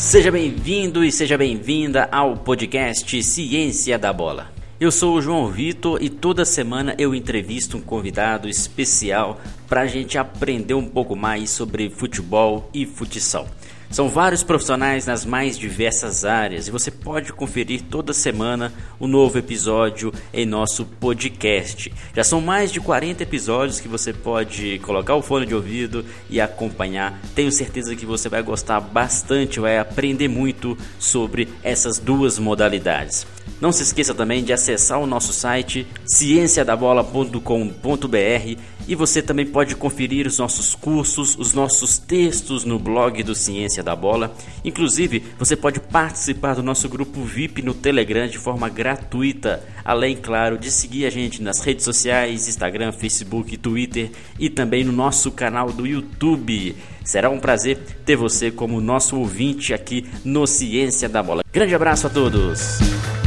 Seja bem-vindo e seja bem-vinda ao podcast Ciência da Bola. Eu sou o João Vitor e toda semana eu entrevisto um convidado especial para a gente aprender um pouco mais sobre futebol e futsal. São vários profissionais nas mais diversas áreas e você pode conferir toda semana o um novo episódio em nosso podcast. Já são mais de 40 episódios que você pode colocar o fone de ouvido e acompanhar. Tenho certeza que você vai gostar bastante, vai aprender muito sobre essas duas modalidades. Não se esqueça também de acessar o nosso site cienciadabola.com.br e você também pode conferir os nossos cursos, os nossos textos no blog do Ciência da Bola. Inclusive, você pode participar do nosso grupo VIP no Telegram de forma gratuita, além, claro, de seguir a gente nas redes sociais, Instagram, Facebook, Twitter e também no nosso canal do YouTube. Será um prazer ter você como nosso ouvinte aqui no Ciência da Bola. Grande abraço a todos!